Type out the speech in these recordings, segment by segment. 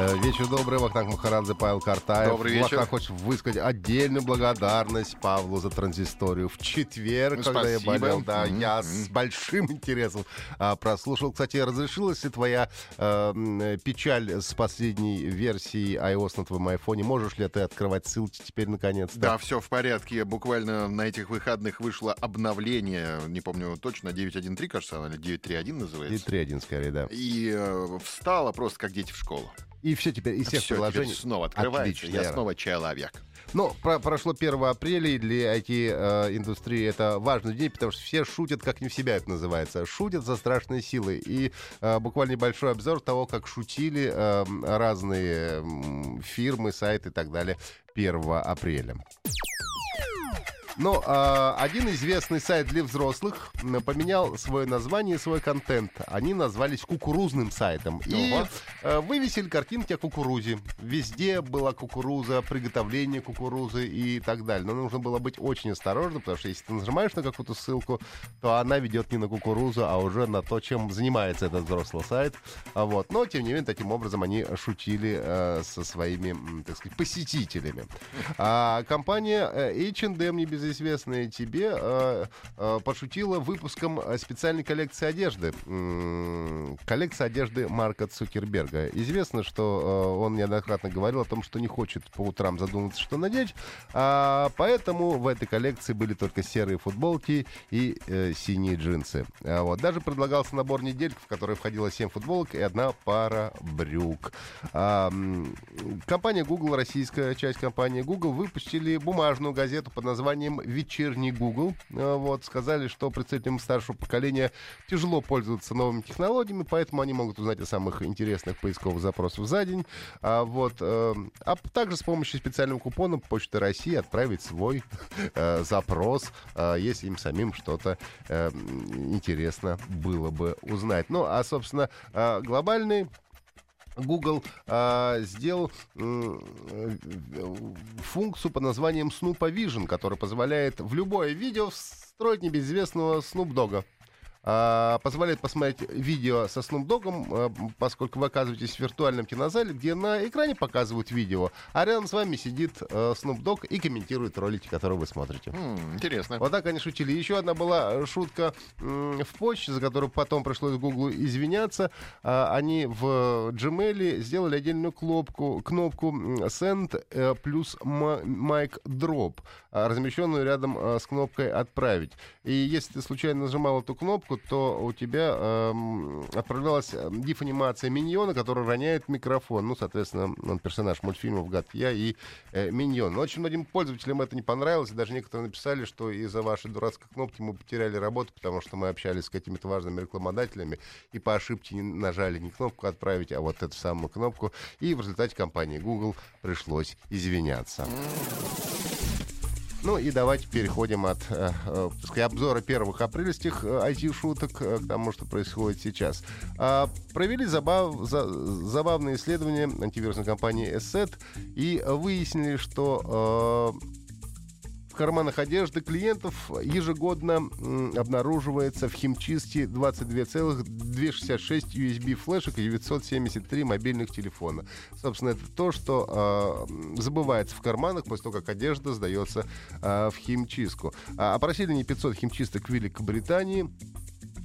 Э, Вечер добрый, Вахтанг Махарадзе, Павел Картаев. Добрый вечер. Вахтанг хочет высказать отдельную благодарность Павлу за транзисторию. В четверг, Ну, когда я болел, да, Мгм, я с большим интересом а, прослушал. Кстати, разрешилась ли твоя э, печаль с последней версией iOS на твоем айфоне? Можешь ли ты открывать ссылки теперь наконец-то? Да, все в порядке. Буквально на этих выходных вышло обновление, не помню точно, 9.1.3, кажется, она, или 9.3.1 И называется. 3.1 скорее, да. И э, встала просто как дети в школу. И все теперь, из всех Все приложений. снова открывается, Отлично, я Ира. снова человек. Ну, про- прошло 1 апреля, и для IT-индустрии это важный день, потому что все шутят, как не в себя это называется. Шутят за страшные силы. И э, буквально небольшой обзор того, как шутили э, разные фирмы, сайты и так далее 1 апреля. Ну, а, один известный сайт для взрослых поменял свое название и свой контент. Они назвались кукурузным сайтом. И э, вывесили картинки о кукурузе. Везде была кукуруза, приготовление кукурузы и так далее. Но нужно было быть очень осторожным, потому что если ты нажимаешь на какую-то ссылку, то она ведет не на кукурузу, а уже на то, чем занимается этот взрослый сайт. А Вот. Но, тем не менее, таким образом они шутили э, со своими, так сказать, посетителями. А компания э, H&M, небезызвестная тебе, э, э, пошутила выпуском э, специальной коллекции одежды. Коллекция одежды Марка Цукерберга. Известно, что он неоднократно говорил о том, что не хочет по утрам задуматься, что надеть, а поэтому в этой коллекции были только серые футболки и э, синие джинсы. А вот. Даже предлагался набор недельк, в который входило 7 футболок и одна пара брюк. А, компания Google, российская часть компании Google, выпустили бумажную газету под названием «Вечерний Google». А, Вот, сказали, что представителям старшего поколения тяжело пользоваться новыми технологиями, поэтому они могут узнать о самых интересных поисковых запросах за день. А, вот, э, а также с помощью специального купона Почты России отправить свой э, запрос, э, если им самим что-то интересно было бы узнать. Ну, а, собственно, глобальный Google а, сделал э, функцию под названием Snoop Vision, которая позволяет в любое видео встроить небезызвестного Snoop Dogg. А, позволяет посмотреть видео со Snoop Dogg'ом, а, поскольку вы оказываетесь в виртуальном кинозале, где на экране показывают видео, а рядом с вами сидит э, Snoop Dogg и комментирует ролики, которые вы смотрите. М, интересно. Вот так они шутили. Еще одна была шутка м, в почте, за которую потом пришлось Гуглу извиняться. А, Они в Gmail сделали отдельную кнопку, кнопку Send э, плюс Mic Drop, а, размещенную рядом с кнопкой Отправить. И если ты случайно нажимал эту кнопку, то у тебя эм, отправлялась э, гиф-анимация миньона, который роняет микрофон. Ну, соответственно, он персонаж мультфильмов «Гадкий я» и э, миньон. Но очень многим пользователям это не понравилось. и Даже некоторые написали, что из-за вашей дурацкой кнопки мы потеряли работу, потому что мы общались с какими-то важными рекламодателями и по ошибке не нажали не кнопку «Отправить», а вот эту самую кнопку. И в результате компании Google пришлось извиняться. Ну и давайте переходим от э, э, сказать, обзора первых апрельских э, IT-шуток э, к тому, что происходит сейчас. А, провели забав, за- забавные исследования антивирусной компании ESET и выяснили, что э, карманах одежды клиентов ежегодно обнаруживается в химчистке 22,266 USB флешек и 973 мобильных телефона. Собственно, это то, что э, забывается в карманах после того, как одежда сдается э, в химчистку. А, опросили не 500 химчисток Великобритании.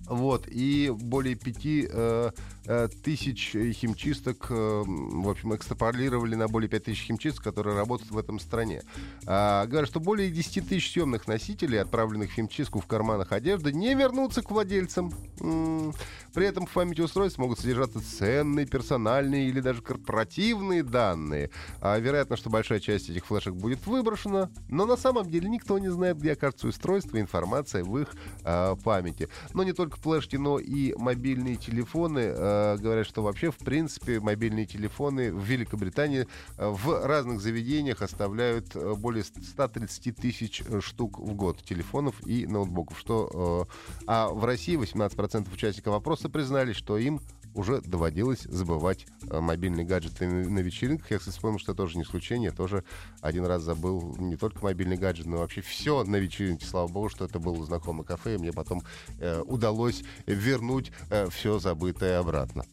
Вот, и более пяти э, э, тысяч химчисток, э, в общем, экстраполировали на более пять тысяч химчисток, которые работают в этом стране. А, говорят, что более 10 тысяч съемных носителей, отправленных в химчистку в карманах одежды, не вернутся к владельцам. М, При этом в памяти устройств могут содержаться ценные, персональные или даже корпоративные данные. А, вероятно, что большая часть этих флешек будет выброшена, но на самом деле никто не знает, где окажется устройство и информация в их а, памяти. Но не только только флешки, но и мобильные телефоны. Э, говорят, что вообще, в принципе, мобильные телефоны в Великобритании э, в разных заведениях оставляют э, более 130 тысяч штук в год телефонов и ноутбуков. Что, а в России 18% участников опроса признались, что им уже доводилось забывать э, мобильные гаджеты на вечеринках. Я, кстати, вспомнил, что это тоже не исключение. Я тоже один раз забыл не только мобильный гаджет, но вообще все на вечеринке. Слава богу, что это было знакомое кафе, и мне потом э, удалось вернуть э, все забытое обратно.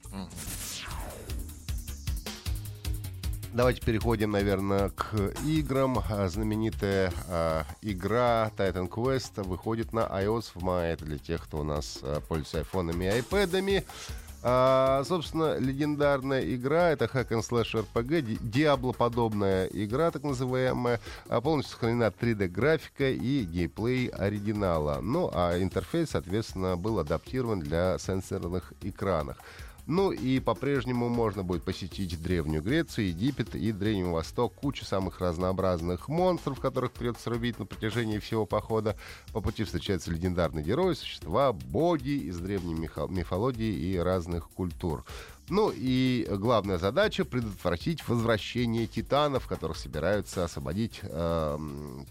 Давайте переходим, наверное, к играм. А, знаменитая э, игра Titan Quest выходит на iOS в мае. Это для тех, кто у нас э, пользуется айфонами и айпэдами. А, собственно, легендарная игра — это hack and slash RPG, диаблоподобная игра, так называемая, а, полностью сохранена 3D-графика и геймплей оригинала. Ну, а интерфейс, соответственно, был адаптирован для сенсорных экранов. Ну и по-прежнему можно будет посетить Древнюю Грецию, Египет и Древний Восток. Куча самых разнообразных монстров, которых придется рубить на протяжении всего похода. По пути встречаются легендарные герои, существа, боги из древней мифологии и разных культур. Ну и главная задача — предотвратить возвращение титанов, которых собираются освободить э,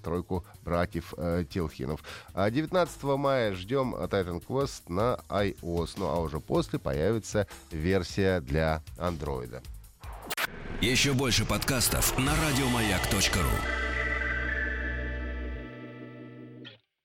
тройку братьев э, Телхинов. 19 а мая ждем Titan Quest на iOS, ну а уже после появится версия для андроида. Еще больше подкастов на радиомаяк.ру